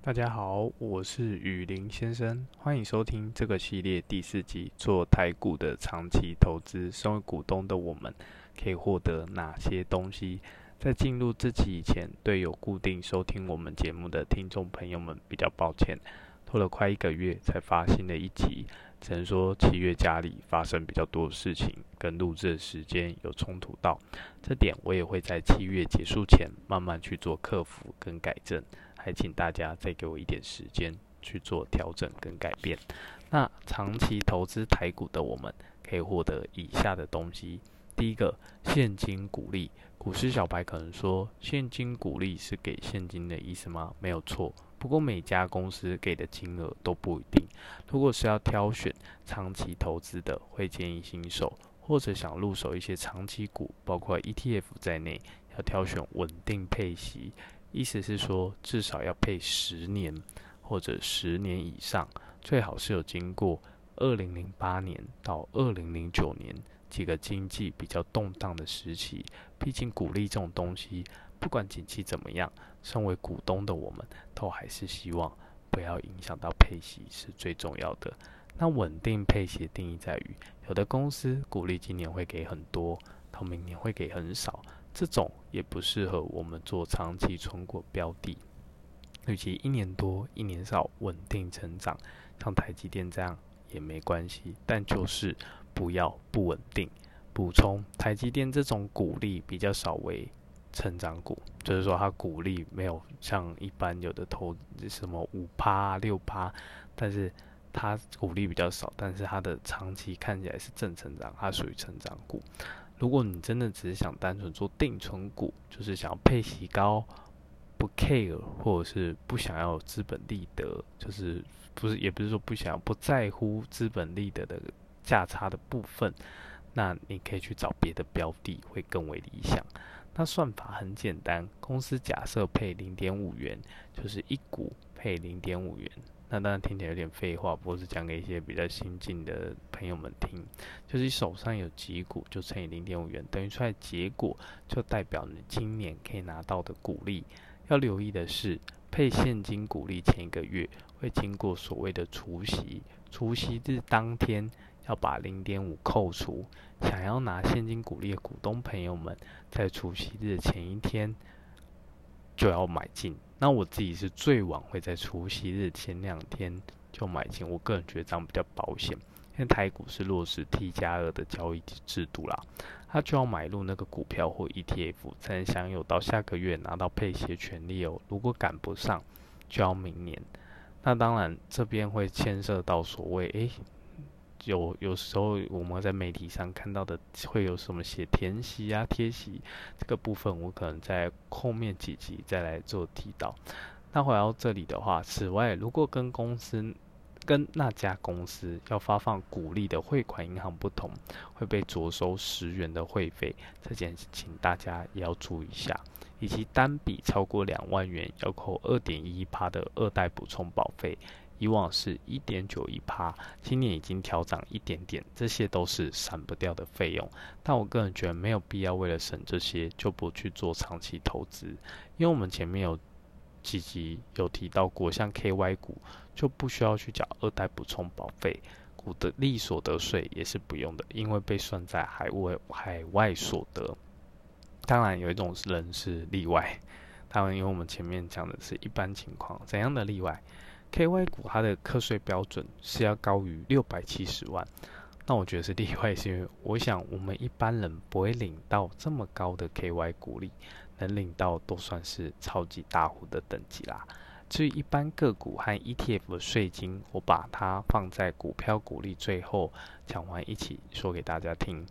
大家好，我是雨林先生，欢迎收听这个系列第四集。做台股的长期投资，身为股东的我们可以获得哪些东西？在进入这期以前，对有固定收听我们节目的听众朋友们比较抱歉，拖了快一个月才发新的一集，只能说七月家里发生比较多的事情，跟录制的时间有冲突到，这点我也会在七月结束前慢慢去做克服跟改正。还请大家再给我一点时间去做调整跟改变。那长期投资台股的我们，可以获得以下的东西：第一个，现金股利。股市小白可能说，现金股利是给现金的意思吗？没有错。不过每家公司给的金额都不一定。如果是要挑选长期投资的，会建议新手或者想入手一些长期股，包括 ETF 在内，要挑选稳定配息。意思是说，至少要配十年或者十年以上，最好是有经过二零零八年到二零零九年几个经济比较动荡的时期。毕竟股利这种东西，不管景气怎么样，身为股东的我们，都还是希望不要影响到配息是最重要的。那稳定配息的定义在于，有的公司股利今年会给很多，到明年会给很少。这种也不适合我们做长期存股标的，与其一年多一年少稳定成长，像台积电这样也没关系，但就是不要不稳定。补充，台积电这种股利比较少为成长股，就是说它股利没有像一般有的投什么五趴六趴，但是它股利比较少，但是它的长期看起来是正成长，它属于成长股。如果你真的只是想单纯做定存股，就是想要配息高，不 care，或者是不想要资本利得，就是不是也不是说不想不在乎资本利得的价差的部分，那你可以去找别的标的会更为理想。那算法很简单，公司假设配零点五元，就是一股配零点五元。那当然听起来有点废话，不过是讲给一些比较新进的朋友们听。就是手上有几股，就乘以零点五元，等于出来结果就代表你今年可以拿到的股利。要留意的是，配现金股利前一个月会经过所谓的除息，除息日当天要把零点五扣除。想要拿现金股利的股东朋友们，在除息日前一天就要买进。那我自己是最晚会在除夕日前两天就买进，我个人觉得这样比较保险，因为台股是落实 T 加二的交易制度啦，他就要买入那个股票或 ETF 才能享有到下个月拿到配息的权利哦。如果赶不上，就要明年。那当然这边会牵涉到所谓诶。有有时候我们在媒体上看到的会有什么写填息啊、贴息这个部分，我可能在后面几集再来做提到。那回到这里的话，此外，如果跟公司跟那家公司要发放股利的汇款银行不同，会被着收十元的会费，这件事请大家也要注意一下。以及单笔超过两万元要扣二点一趴的二代补充保费。以往是一点九一趴，今年已经调涨一点点，这些都是闪不掉的费用。但我个人觉得没有必要为了省这些就不去做长期投资，因为我们前面有几集有提到过，像 KY 股就不需要去缴二代补充保费，股的利所得税也是不用的，因为被算在海外海外所得。当然有一种人是例外，当然因为我们前面讲的是一般情况，怎样的例外？KY 股它的课税标准是要高于六百七十万，那我觉得是例外，是因为我想我们一般人不会领到这么高的 KY 股利，能领到都算是超级大户的等级啦。至于一般个股和 ETF 的税金，我把它放在股票股利最后讲完一起说给大家听。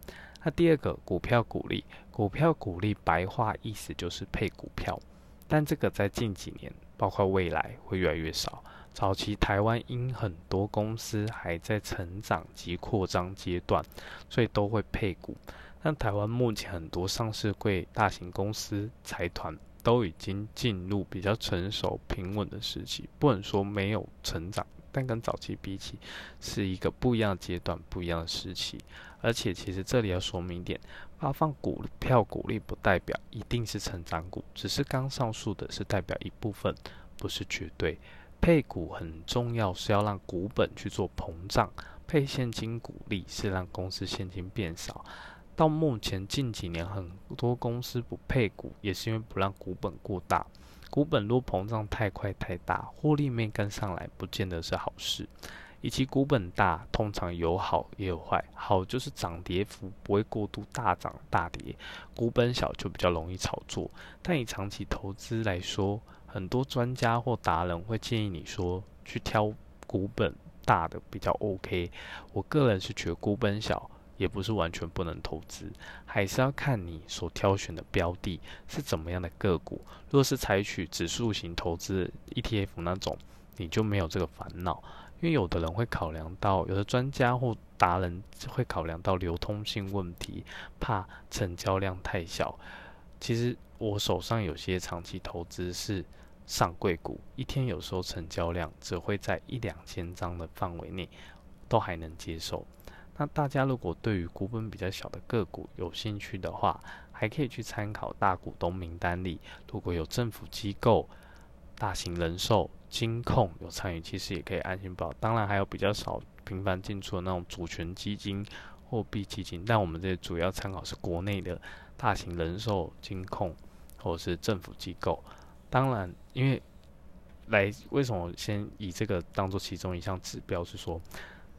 那第二个股票股利，股票股利白话意思就是配股票，但这个在近几年，包括未来会越来越少。早期台湾因很多公司还在成长及扩张阶段，所以都会配股。但台湾目前很多上市贵大型公司财团都已经进入比较成熟平稳的时期，不能说没有成长，但跟早期比起，是一个不一样的阶段、不一样的时期。而且其实这里要说明一点，发放股票股利不代表一定是成长股，只是刚上述的是代表一部分。不是绝对。配股很重要，是要让股本去做膨胀；配现金股利是让公司现金变少。到目前近几年，很多公司不配股，也是因为不让股本过大。股本若膨胀太快太大，获利没跟上来，不见得是好事。以及股本大，通常有好也有坏。好就是涨跌幅不会过度大涨大跌，股本小就比较容易炒作。但以长期投资来说，很多专家或达人会建议你说，去挑股本大的比较 OK。我个人是觉得股本小。也不是完全不能投资，还是要看你所挑选的标的是怎么样的个股。若是采取指数型投资 ETF 那种，你就没有这个烦恼。因为有的人会考量到，有的专家或达人会考量到流通性问题，怕成交量太小。其实我手上有些长期投资是上柜股，一天有时候成交量只会在一两千张的范围内，都还能接受。那大家如果对于股本比较小的个股有兴趣的话，还可以去参考大股东名单里，如果有政府机构、大型人寿、金控有参与，其实也可以安心报。当然还有比较少频繁进出的那种主权基金、货币基金，但我们这主要参考是国内的大型人寿、金控或者是政府机构。当然，因为来为什么先以这个当做其中一项指标，是说。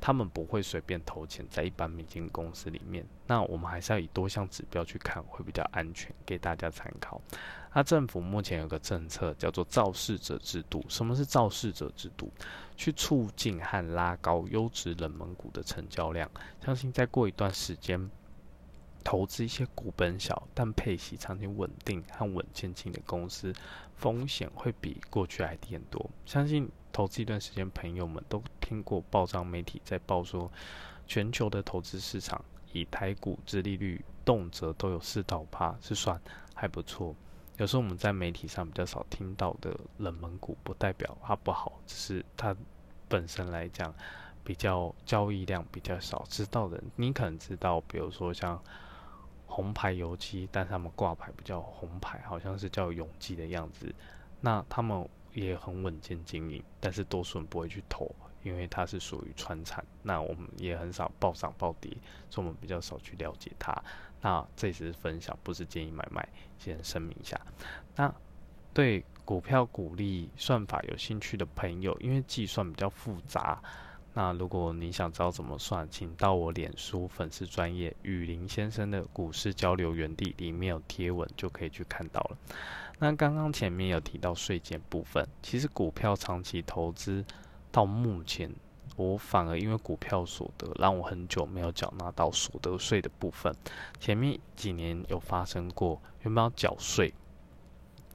他们不会随便投钱在一般民间公司里面，那我们还是要以多项指标去看，会比较安全，给大家参考。那政府目前有个政策叫做造势者制度，什么是造势者制度？去促进和拉高优质冷门股的成交量，相信再过一段时间。投资一些股本小但配息长期稳定和稳健性的公司，风险会比过去还低很多。相信投资一段时间，朋友们都听过报章媒体在报说，全球的投资市场以台股之利率动辄都有四到八，是算还不错。有时候我们在媒体上比较少听到的冷门股，不代表它不好，只是它本身来讲比较交易量比较少。知道的你可能知道，比如说像。红牌油漆，但是他们挂牌不叫红牌，好像是叫永基的样子。那他们也很稳健经营，但是多数人不会去投，因为它是属于川产。那我们也很少暴涨暴跌，所以我们比较少去了解它。那这只是分享，不是建议买卖，先声明一下。那对股票股利算法有兴趣的朋友，因为计算比较复杂。那如果你想知道怎么算，请到我脸书粉丝专业雨林先生的股市交流园地里面有贴文，就可以去看到了。那刚刚前面有提到税减部分，其实股票长期投资到目前，我反而因为股票所得让我很久没有缴纳到所得税的部分。前面几年有发生过原本要缴税，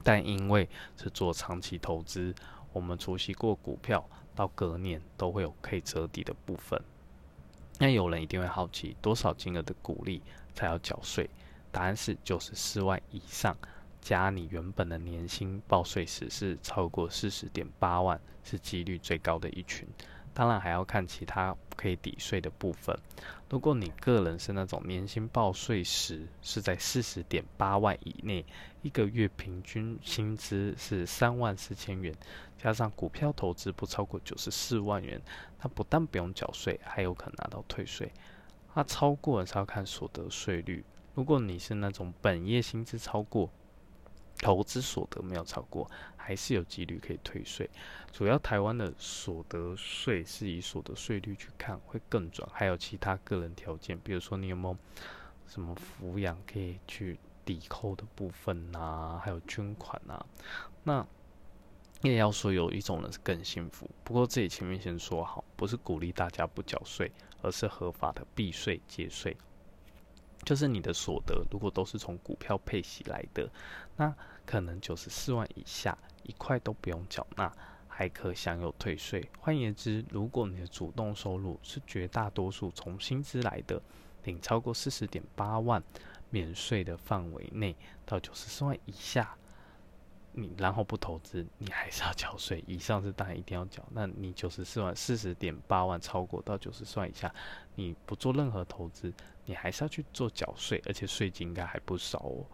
但因为是做长期投资，我们熟悉过股票。到隔年都会有可以折抵的部分。那有人一定会好奇，多少金额的股利才要缴税？答案是九十四万以上，加你原本的年薪报税时是超过四十点八万，是几率最高的一群。当然还要看其他可以抵税的部分。如果你个人是那种年薪报税时是在四十点八万以内，一个月平均薪资是三万四千元，加上股票投资不超过九十四万元，他不但不用缴税，还有可能拿到退税。那超过是要看所得税率。如果你是那种本业薪资超过，投资所得没有超过，还是有几率可以退税。主要台湾的所得税是以所得税率去看，会更准。还有其他个人条件，比如说你有没有什么抚养可以去抵扣的部分呐，还有捐款呐。那也要说有一种人是更幸福。不过这里前面先说好，不是鼓励大家不缴税，而是合法的避税节税。就是你的所得如果都是从股票配息来的，那可能九十四万以下一块都不用缴纳，还可享有退税。换言之，如果你的主动收入是绝大多数从薪资来的，领超过四十点八万免税的范围内，到九十四万以下。你然后不投资，你还是要缴税。以上是当然一定要缴。那你九十四万四十点八万超过到九十四万以下，你不做任何投资，你还是要去做缴税，而且税金应该还不少哦。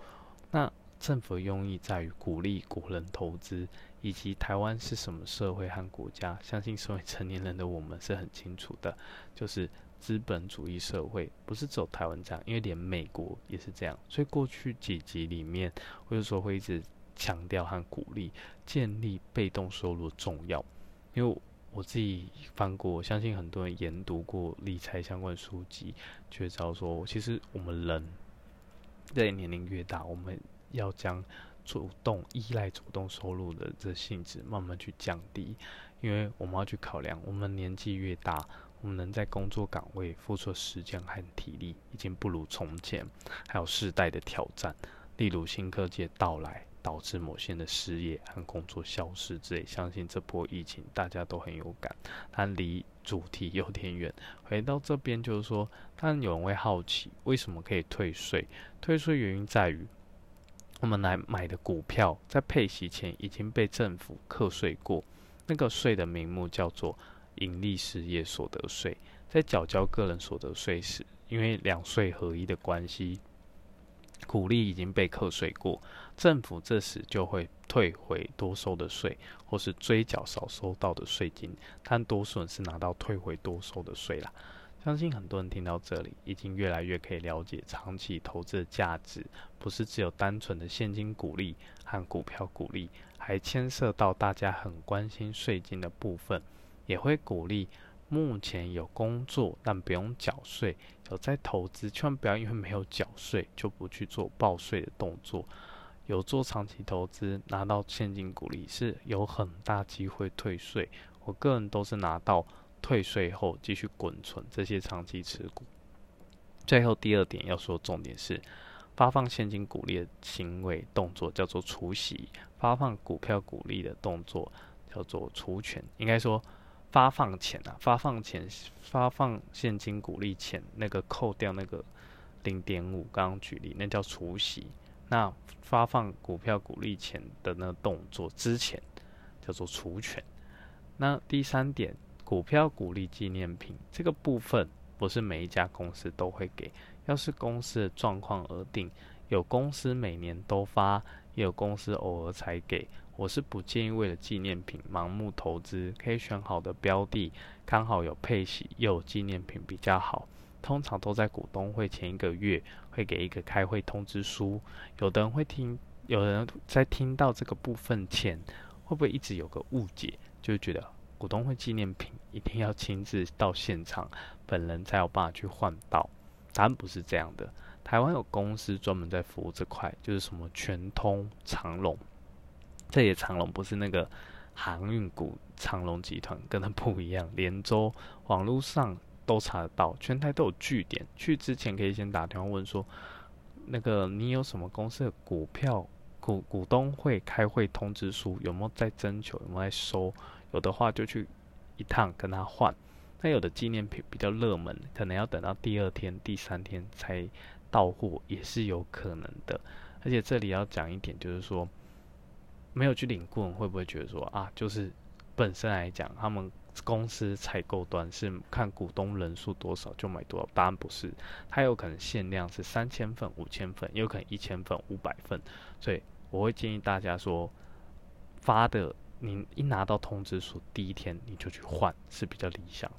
那政府的用意在于鼓励国人投资，以及台湾是什么社会和国家，相信身为成年人的我们是很清楚的，就是资本主义社会，不是只有台湾这样，因为连美国也是这样。所以过去几集里面，我有时候会一直强调和鼓励建立被动收入重要，因为我自己翻过，相信很多人研读过理财相关书籍，就知道说，其实我们人在年龄越大，我们要将主动依赖主动收入的这性质慢慢去降低，因为我们要去考量，我们年纪越大，我们能在工作岗位付出的时间和体力已经不如从前，还有世代的挑战，例如新科技的到来。导致某些人的失业和工作消失之类，相信这波疫情大家都很有感，但离主题有点远。回到这边就是说，当然有人会好奇，为什么可以退税？退税原因在于，我们来买的股票在配息前已经被政府课税过，那个税的名目叫做盈利事业所得税。在缴交个人所得税时，因为两税合一的关系。股利已经被课税过，政府这时就会退回多收的税，或是追缴少收到的税金，但多数人是拿到退回多收的税啦。相信很多人听到这里，已经越来越可以了解长期投资的价值，不是只有单纯的现金股利和股票股利，还牵涉到大家很关心税金的部分，也会鼓励。目前有工作但不用缴税，有在投资，千万不要因为没有缴税就不去做报税的动作。有做长期投资拿到现金股利是有很大机会退税。我个人都是拿到退税后继续滚存这些长期持股。最后第二点要说重点是，发放现金股利的行为动作叫做除息，发放股票股利的动作叫做除权。应该说。发放前啊，发放前发放现金股利前，那个扣掉那个零点五，刚刚举例，那叫除息。那发放股票股利前的那个动作之前，叫做除权。那第三点，股票股利纪念品这个部分，不是每一家公司都会给，要是公司的状况而定。有公司每年都发，也有公司偶尔才给。我是不建议为了纪念品盲目投资，可以选好的标的，刚好有配息又有纪念品比较好。通常都在股东会前一个月会给一个开会通知书。有的人会听，有人在听到这个部分前，会不会一直有个误解，就觉得股东会纪念品一定要亲自到现场，本人才有办法去换到？答案不是这样的。台湾有公司专门在服务这块，就是什么全通、长隆。这也长隆不是那个航运股，长隆集团跟它不一样。连州网络上都查得到，全台都有据点。去之前可以先打电话问说，那个你有什么公司的股票股股东会开会通知书有没有在征求，有没有在收？有的话就去一趟跟他换。那有的纪念品比较热门，可能要等到第二天、第三天才到货，也是有可能的。而且这里要讲一点，就是说。没有去领顾问，会不会觉得说啊，就是本身来讲，他们公司采购端是看股东人数多少就买多少？答案不是，它有可能限量是三千份、五千份，也有可能一千份、五百份。所以我会建议大家说，发的你一拿到通知书第一天你就去换是比较理想。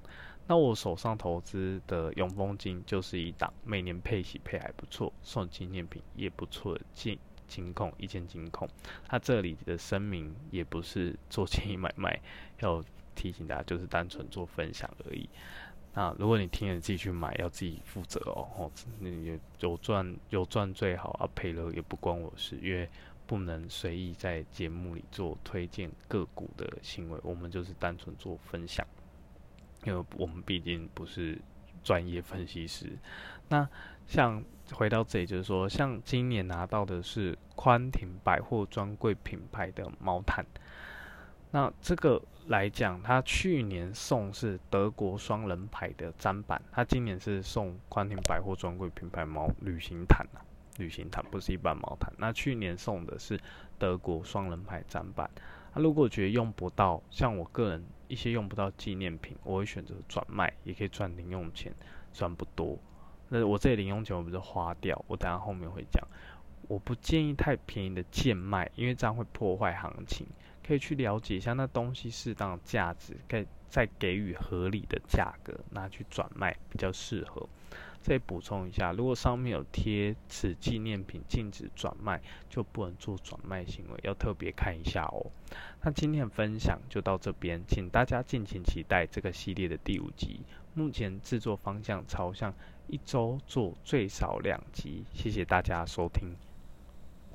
那我手上投资的永丰金就是一档，每年配息配还不错，送纪念品也不错的金。金控一件金控，它这里的声明也不是做建议买卖，要提醒大家就是单纯做分享而已。那如果你听了自己去买，要自己负责哦。哦，你有赚有赚最好啊，赔了也不关我事，因为不能随意在节目里做推荐个股的行为，我们就是单纯做分享，因为我们毕竟不是专业分析师。那像回到这里，就是说，像今年拿到的是宽庭百货专柜品牌的毛毯，那这个来讲，它去年送是德国双人牌的砧板，它今年是送宽庭百货专柜品牌毛旅行毯啊，旅行毯不是一般毛毯。那去年送的是德国双人牌展板，那如果觉得用不到，像我个人一些用不到纪念品，我会选择转卖，也可以赚零用钱，赚不多。那我这里零用钱我不是花掉，我等下后面会讲。我不建议太便宜的贱卖，因为这样会破坏行情。可以去了解一下那东西适当的价值，该再给予合理的价格拿去转卖比较适合。再补充一下，如果上面有贴此纪念品禁止转卖，就不能做转卖行为，要特别看一下哦。那今天的分享就到这边，请大家敬请期待这个系列的第五集。目前制作方向朝向一周做最少两集，谢谢大家收听。